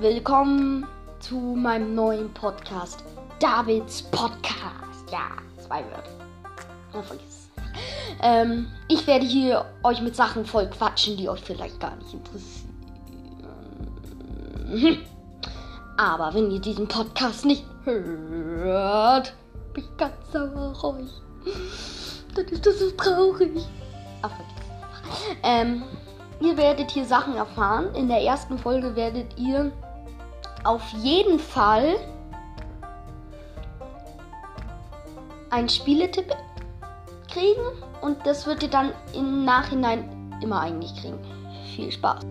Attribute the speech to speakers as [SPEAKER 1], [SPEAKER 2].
[SPEAKER 1] Willkommen zu meinem neuen Podcast. Davids Podcast. Ja, zwei Wörter. Oh, ähm, ich werde hier euch mit Sachen voll quatschen, die euch vielleicht gar nicht interessieren. Aber wenn ihr diesen Podcast nicht hört, bin ich ganz sauer auf euch. Dann ist das so traurig. Ach, vergiss. Ähm, ihr werdet hier Sachen erfahren. In der ersten Folge werdet ihr auf jeden Fall einen Spieletipp kriegen und das wird ihr dann im Nachhinein immer eigentlich kriegen. Viel Spaß.